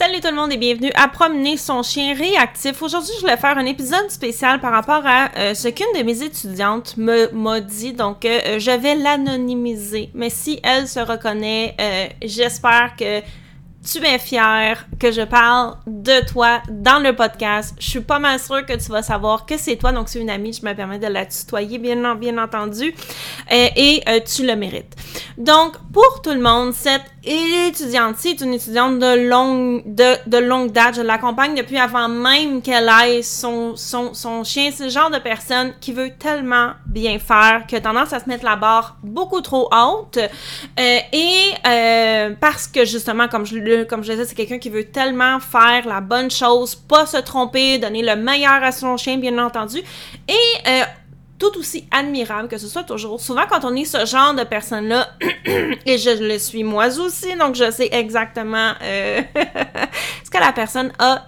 Salut tout le monde et bienvenue à Promener son chien réactif. Aujourd'hui, je voulais faire un épisode spécial par rapport à euh, ce qu'une de mes étudiantes m'a dit. Donc, euh, je vais l'anonymiser. Mais si elle se reconnaît, euh, j'espère que tu es fier que je parle de toi dans le podcast? Je suis pas mal sûre que tu vas savoir que c'est toi, donc c'est une amie, je me permets de la tutoyer, bien, bien entendu, euh, et euh, tu le mérites. Donc, pour tout le monde, cette étudiante-ci est une étudiante de longue, de, de longue date. Je l'accompagne depuis avant même qu'elle aille son, son, son chien. C'est le genre de personne qui veut tellement bien faire, qui a tendance à se mettre la barre beaucoup trop haute. Euh, et parce que justement, comme je le comme je disais, c'est quelqu'un qui veut tellement faire la bonne chose, pas se tromper, donner le meilleur à son chien, bien entendu. Et euh, tout aussi admirable que ce soit toujours. Souvent, quand on est ce genre de personne-là, et je le suis moi aussi, donc je sais exactement euh, la personne a,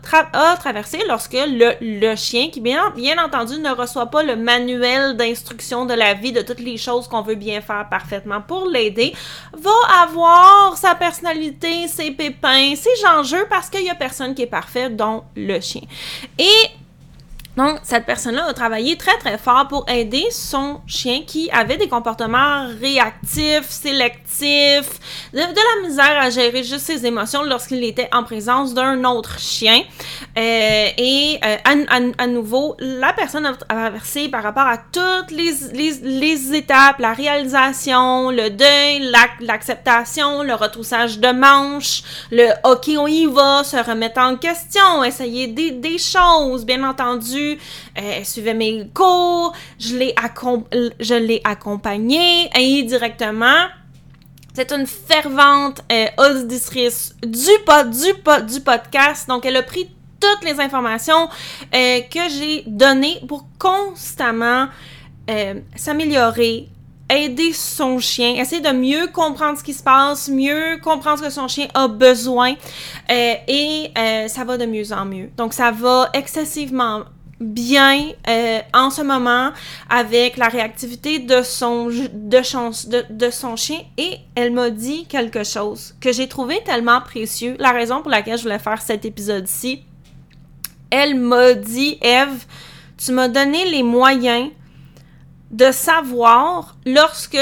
traversé lorsque le, chien, qui bien, bien entendu ne reçoit pas le manuel d'instruction de la vie, de toutes les choses qu'on veut bien faire parfaitement pour l'aider, va avoir sa personnalité, ses pépins, ses enjeux, parce qu'il y a personne qui est parfait, dont le chien. Et donc, cette personne-là a travaillé très très fort pour aider son chien qui avait des comportements réactifs, sélectifs, de, la misère à gérer juste ses émotions lorsqu'il était en présence d'un autre chien. Euh, et euh, à, nouveau, la personne a traversé par rapport à toutes les, étapes, la réalisation, le deuil, l'acceptation, le retroussage de manches, le OK, on y va, se remettre en question, essayer des, des choses, bien entendu euh, suivait mes cours, je l'ai, je l'ai accompagnée indirectement. C'est une fervente euh, auditrice du, du, du podcast, donc elle a pris toutes les informations euh, que j'ai données pour constamment s'améliorer, aider son chien, essayer de mieux comprendre ce qui se passe, mieux comprendre ce que son chien a besoin. et ça va de mieux en mieux. Donc, ça va excessivement bien euh, en ce moment avec la réactivité de son, de, de, son chien et elle m'a dit quelque chose que j'ai trouvé tellement précieux. La raison pour laquelle je voulais faire cet épisode-ci, elle m'a dit, Eve, tu m'as donné les moyens de savoir lorsque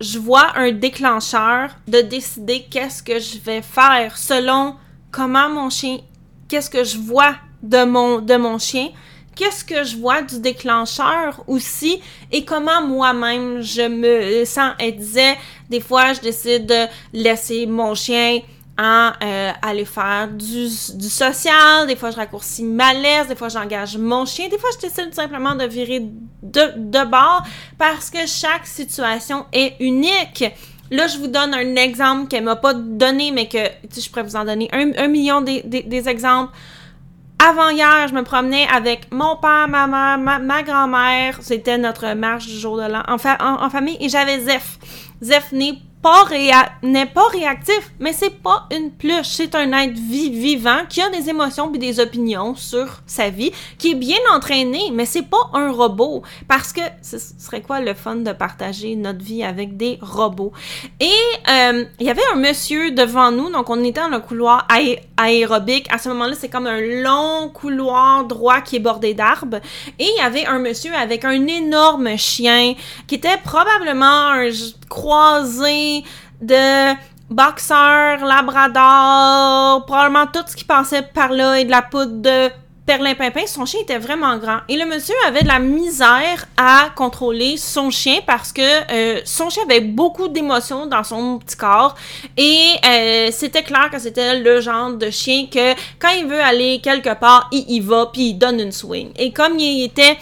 je vois un déclencheur, de décider qu'est-ce que je vais faire selon comment mon chien, qu'est-ce que je vois de mon, de mon chien qu'est-ce que je vois du déclencheur aussi et comment moi-même je me sens. Elle disait, des fois, je décide de laisser mon chien en euh, aller faire du, social, des fois je raccourcis ma laisse, des fois j'engage mon chien, des fois je décide simplement de virer de, de bord parce que chaque situation est unique. Là, je vous donne un exemple qu'elle m'a pas donné, mais que je pourrais vous en donner un, million des, des exemples. Avant hier, je me promenais avec mon père, ma mère, ma, grand-mère. C'était notre marche du jour de l'an en, famille. Et j'avais Zef. Zef n'est pas n'est pas réactif, mais c'est pas une pluche, c'est un être vivant qui a des émotions et des opinions sur sa vie, qui est bien entraîné, mais c'est pas un robot parce que ce serait quoi le fun de partager notre vie avec des robots? Et euh, il y avait un monsieur devant nous, donc on était dans le couloir aérobique. À ce moment-là, c'est comme un long couloir droit qui est bordé d'arbres et il y avait un monsieur avec un énorme chien qui était probablement un croisé de boxeur, labrador, probablement tout ce qui passait par là et de la poudre de perlimpinpin. Son chien était vraiment grand. Et le monsieur avait de la misère à contrôler son chien parce que euh, son chien avait beaucoup d'émotions dans son petit corps. Et euh, c'était clair que c'était le genre de chien que quand il veut aller quelque part, il y va puis il donne une swing. Et comme il était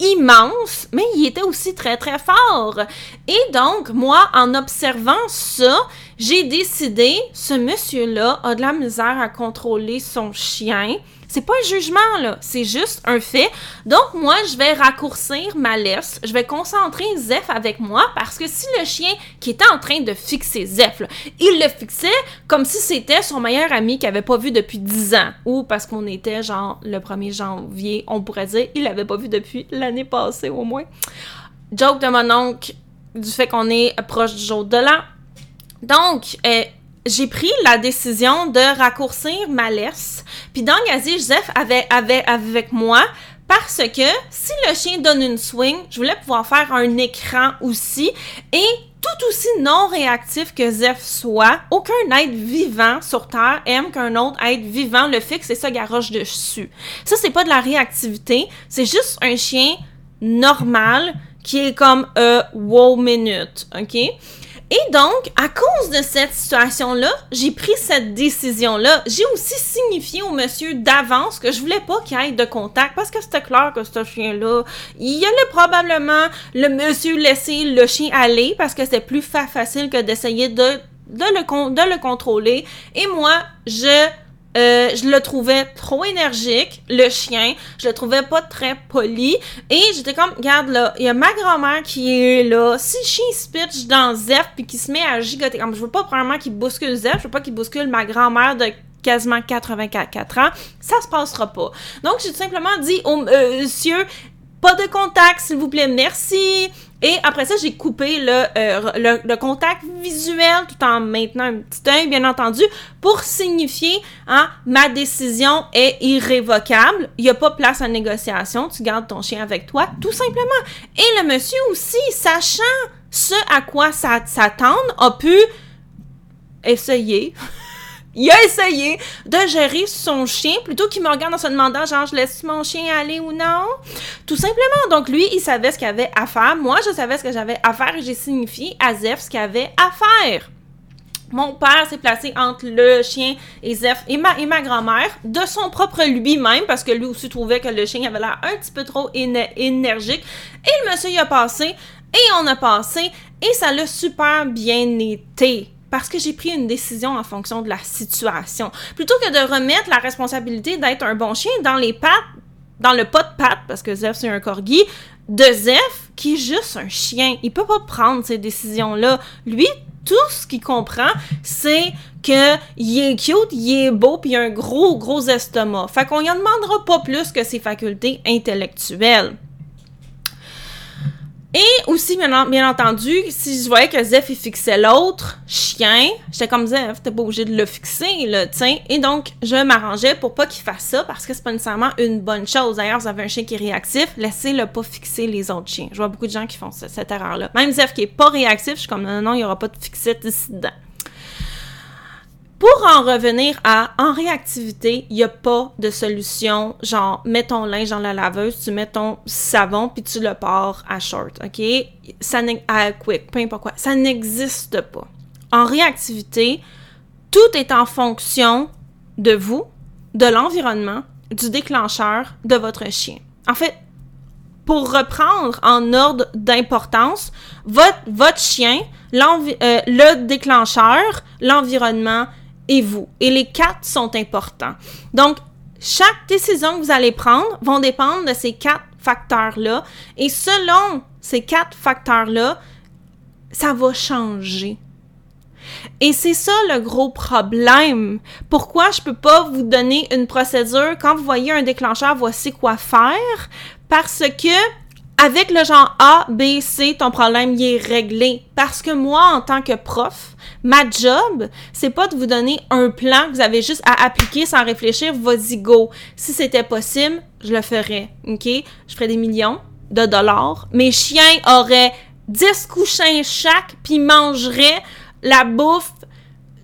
immense, mais il était aussi très très fort. Et donc, moi, en observant ça, j'ai décidé, ce monsieur-là a de la misère à contrôler son chien. C'est pas un jugement, là. C'est juste un fait. Donc, moi, je vais raccourcir ma laisse. Je vais concentrer Zef avec moi parce que si le chien qui était en train de fixer Zef, il le fixait comme si c'était son meilleur ami qu'il avait pas vu depuis 10 ans. Ou parce qu'on était, genre, le 1er janvier, on pourrait dire, il l'avait pas vu depuis l'année passée au moins. Joke de mon oncle du fait qu'on est proche du jour de l'an. Donc, euh, j'ai pris la décision de raccourcir ma laisse, puis d'engager Joseph avec, avec, avec moi parce que si le chien donne une swing, je voulais pouvoir faire un écran aussi et tout aussi non réactif que Zeph soit, aucun être vivant sur Terre aime qu'un autre être vivant le fixe et ça garoche dessus. Ça, c'est pas de la réactivité, c'est juste un chien normal qui est comme euh, wow minute, ok? Et donc, à cause de cette situation-là, j'ai pris cette décision-là. J'ai aussi signifié au monsieur d'avance que je voulais pas qu'il ait de contact parce que c'était clair que ce chien-là, il allait probablement le monsieur laisser le chien aller parce que c'était plus facile que d'essayer de le contrôler. Et moi, je euh, je le trouvais trop énergique, le chien. Je le trouvais pas très poli. Et j'étais comme, regarde là, il y a ma grand-mère qui est là. Si le chien se dans Zef puis qu'il se met à gigoter, comme je veux pas premièrement qu'il bouscule Zef, je veux pas qu'il bouscule ma grand-mère de quasiment 84 ans, ça se passera pas. Donc j'ai tout simplement dit au euh, monsieur, pas de contact, s'il vous plaît, merci. Et après ça, j'ai coupé le, euh, le, contact visuel tout en maintenant un petit œil, bien entendu, pour signifier hein, ma décision est irrévocable. Il n'y a pas place à négociation. Tu gardes ton chien avec toi, tout simplement. Et le monsieur aussi, sachant ce à quoi s'attendre, a pu essayer il a essayé de gérer son chien plutôt qu'il me regarde en se demandant genre je laisse mon chien aller ou non? Tout simplement. Donc lui, il savait ce qu'il avait à faire. Moi, je savais ce que j'avais à faire et j'ai signifié à Zef ce qu'il avait à faire. Mon père s'est placé entre le chien et Zef et ma, et ma grand-mère, de son propre lui-même, parce que lui aussi trouvait que le chien avait l'air un petit peu trop énergique. Et le monsieur y a passé, et on a passé, et ça l'a super bien été parce que j'ai pris une décision en fonction de la situation. Plutôt que de remettre la responsabilité d'être un bon chien dans les pattes, dans le pas de pattes, parce que Zef c'est un corgi, de Zef qui est juste un chien. Il peut pas prendre ces décisions-là. Lui, tout ce qu'il comprend, c'est que il est cute, il est beau, puis il a un gros, gros estomac. Fait qu'on y en demandera pas plus que ses facultés intellectuelles. Et aussi, bien, entendu, si je voyais que Zef, il fixait l'autre chien, j'étais comme Zef, t'es pas obligé de le fixer, là, tiens. Et donc, je m'arrangeais pour pas qu'il fasse ça, parce que c'est pas nécessairement une bonne chose. D'ailleurs, vous avez un chien qui est réactif, laissez-le pas fixer les autres chiens. Je vois beaucoup de gens qui font cette erreur-là. Même Zef qui est pas réactif, je suis comme, non, non, il y aura pas de fixette ici dedans. Pour en revenir à en réactivité, il n'y a pas de solution genre mets ton linge dans la laveuse, tu mets ton savon puis tu le pars à short, OK? Ça n'existe pas. En réactivité, tout est en fonction de vous, de l'environnement, du déclencheur de votre chien. En fait, pour reprendre en ordre d'importance, votre, votre chien, euh, le déclencheur, l'environnement et vous. Et les quatre sont importants. Donc, chaque décision que vous allez prendre vont dépendre de ces quatre facteurs-là. Et selon ces quatre facteurs-là, ça va changer. Et c'est ça le gros problème. Pourquoi je peux pas vous donner une procédure? Quand vous voyez un déclencheur, voici quoi faire? Parce que avec le genre A, B, C, ton problème y est réglé. Parce que moi, en tant que prof, ma job, c'est pas de vous donner un plan que vous avez juste à appliquer sans réfléchir, vas-y go. Si c'était possible, je le ferais, ok? Je ferais des millions de dollars. Mes chiens auraient 10 couchins chaque, puis mangeraient la bouffe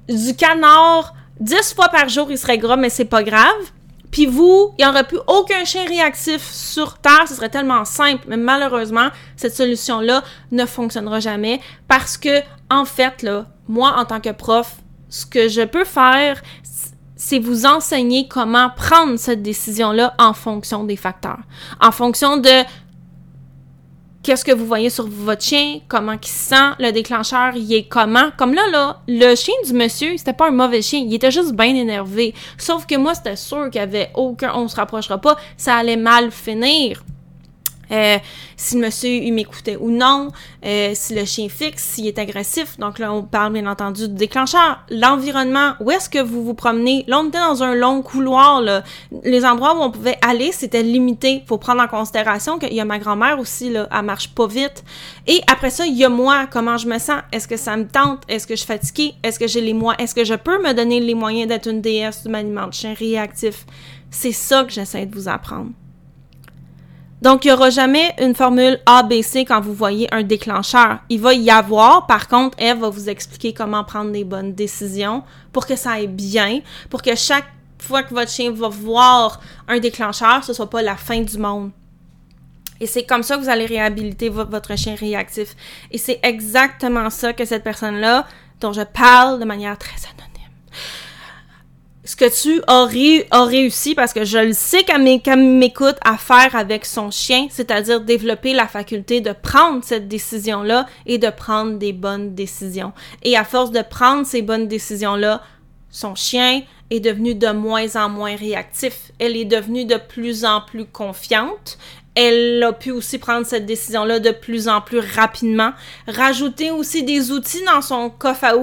du canard 10 fois par jour, il serait gras, mais c'est pas grave. Puis vous, il n'y aurait plus aucun chien réactif sur Terre. Ce serait tellement simple. Mais malheureusement, cette solution-là ne fonctionnera jamais parce que, en fait, là, moi, en tant que prof, ce que je peux faire, c'est vous enseigner comment prendre cette décision-là en fonction des facteurs. En fonction de qu'est-ce que vous voyez sur votre chien, comment il se sent, le déclencheur, il est comment? Comme là, là, le chien du monsieur, c'était pas un mauvais chien, il était juste bien énervé. Sauf que moi, c'était sûr qu'il y avait aucun, on se rapprochera pas, ça allait mal finir. Euh, si le monsieur m'écoutait ou non, euh, si le chien fixe, s'il est agressif. Donc là, on parle bien entendu du déclencheur. L'environnement, où est-ce que vous vous promenez? Là, on était dans un long couloir. Les endroits où on pouvait aller, c'était limité. faut prendre en considération qu'il y a ma grand-mère aussi, là, elle marche pas vite. Et après ça, il y a moi, comment je me sens? Est-ce que ça me tente? Est-ce que je suis fatiguée? Est-ce que j'ai les moyens? Est-ce que je peux me donner les moyens d'être une déesse du maniement de chien réactif? C'est ça que j'essaie de vous apprendre. Donc, il n'y aura jamais une formule ABC quand vous voyez un déclencheur. Il va y avoir, par contre, Eve va vous expliquer comment prendre des bonnes décisions pour que ça aille bien, pour que chaque fois que votre chien va voir un déclencheur, ce ne soit pas la fin du monde. Et c'est comme ça que vous allez réhabiliter votre chien réactif. Et c'est exactement ça que cette personne-là, dont je parle de manière très anonyme, ce que tu as, réussi, parce que je le sais qu'elle m'écoute, à faire avec son chien, c'est-à-dire développer la faculté de prendre cette décision-là et de prendre des bonnes décisions. Et à force de prendre ces bonnes décisions-là, son chien est devenu de moins en moins réactif. Elle est devenue de plus en plus confiante elle a pu aussi prendre cette décision-là de plus en plus rapidement. Rajouter aussi des outils dans son coffre à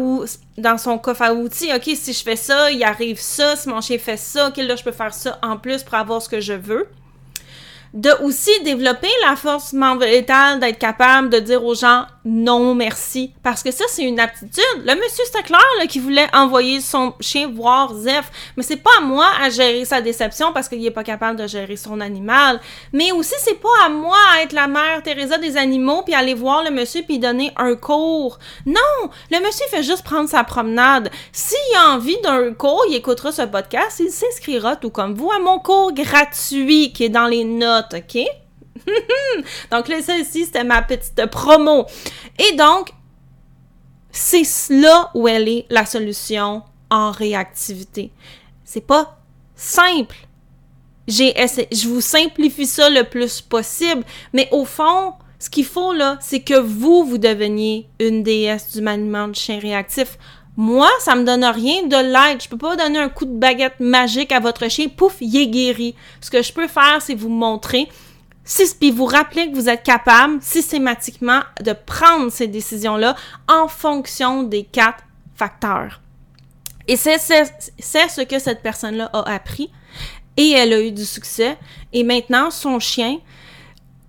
outils. OK, si je fais ça, il arrive ça. Si mon chien fait ça, OK, là, je peux faire ça en plus pour avoir ce que je veux de aussi développer la force mentale d'être capable de dire aux gens non merci parce que ça c'est une aptitude. Le monsieur Stackler là, qui voulait envoyer son chien voir Zef, mais c'est pas à moi à gérer sa déception parce qu'il est pas capable de gérer son animal, mais aussi c'est pas à moi à être la mère Teresa des animaux puis aller voir le monsieur puis donner un cours. Non, le monsieur fait juste prendre sa promenade. S'il a envie d'un cours, il écoutera ce podcast, il s'inscrira tout comme vous à mon cours gratuit qui est dans les notes OK? donc là, ça ici, c'était ma petite promo. Et donc, c'est là où elle est la solution en réactivité. C'est pas simple. J'ai je vous simplifie ça le plus possible, mais au fond, ce qu'il faut là, c'est que vous, vous deveniez une déesse du maniement de chien réactif. Moi, ça me donne rien de l'aide. Je peux pas donner un coup de baguette magique à votre chien, pouf, il est guéri. Ce que je peux faire, c'est vous montrer, puis vous rappeler que vous êtes capable systématiquement de prendre ces décisions-là en fonction des quatre facteurs. Et c'est ce que cette personne-là a appris et elle a eu du succès. Et maintenant, son chien,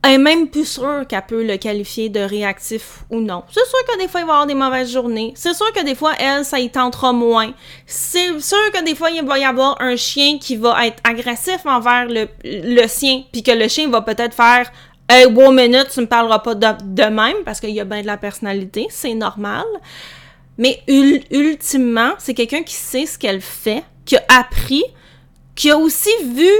est même plus sûre qu'elle peut le qualifier de réactif ou non. C'est sûr que des fois, il va y avoir des mauvaises journées. C'est sûr que des fois, elle, ça y tentera moins. C'est sûr que des fois, il va y avoir un chien qui va être agressif envers le, sien, puis que le chien va peut-être faire Hey, one minute, tu me parleras pas de, même, parce qu'il y a bien de la personnalité, c'est normal. Mais ultimement, c'est quelqu'un qui sait ce qu'elle fait, qui a appris, qui a aussi vu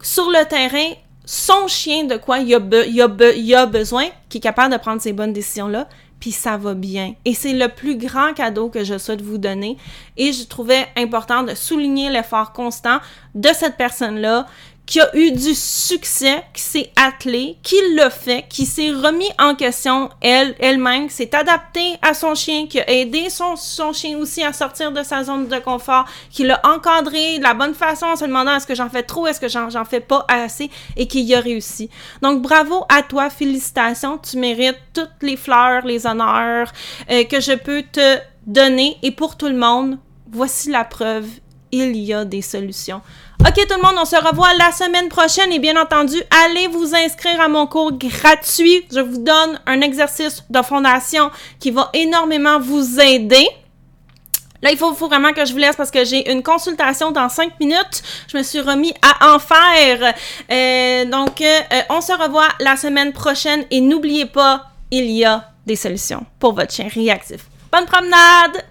sur le terrain son chien de quoi il a, besoin, qui est capable de prendre ces bonnes décisions-là, puis ça va bien. Et c'est le plus grand cadeau que je souhaite vous donner. Et je trouvais important de souligner l'effort constant de cette personne-là qui a eu du succès, qui s'est attelé, qui l'a fait, qui s'est remis en question elle, elle-même, qui s'est adaptée à son chien, qui a aidé son, son chien aussi à sortir de sa zone de confort, qui l'a encadré de la bonne façon en se demandant est-ce que j'en fais trop, est-ce que j'en, j'en fais pas assez et qui y a réussi. Donc bravo à toi, félicitations, tu mérites toutes les fleurs, les honneurs euh, que je peux te donner et pour tout le monde, voici la preuve, il y a des solutions. OK, tout le monde, on se revoit la semaine prochaine et bien entendu, allez vous inscrire à mon cours gratuit. Je vous donne un exercice de fondation qui va énormément vous aider. Là, il faut, vraiment que je vous laisse parce que j'ai une consultation dans cinq minutes. Je me suis remis à en faire. Euh, donc, euh, on se revoit la semaine prochaine et n'oubliez pas, il y a des solutions pour votre chien réactif. Bonne promenade!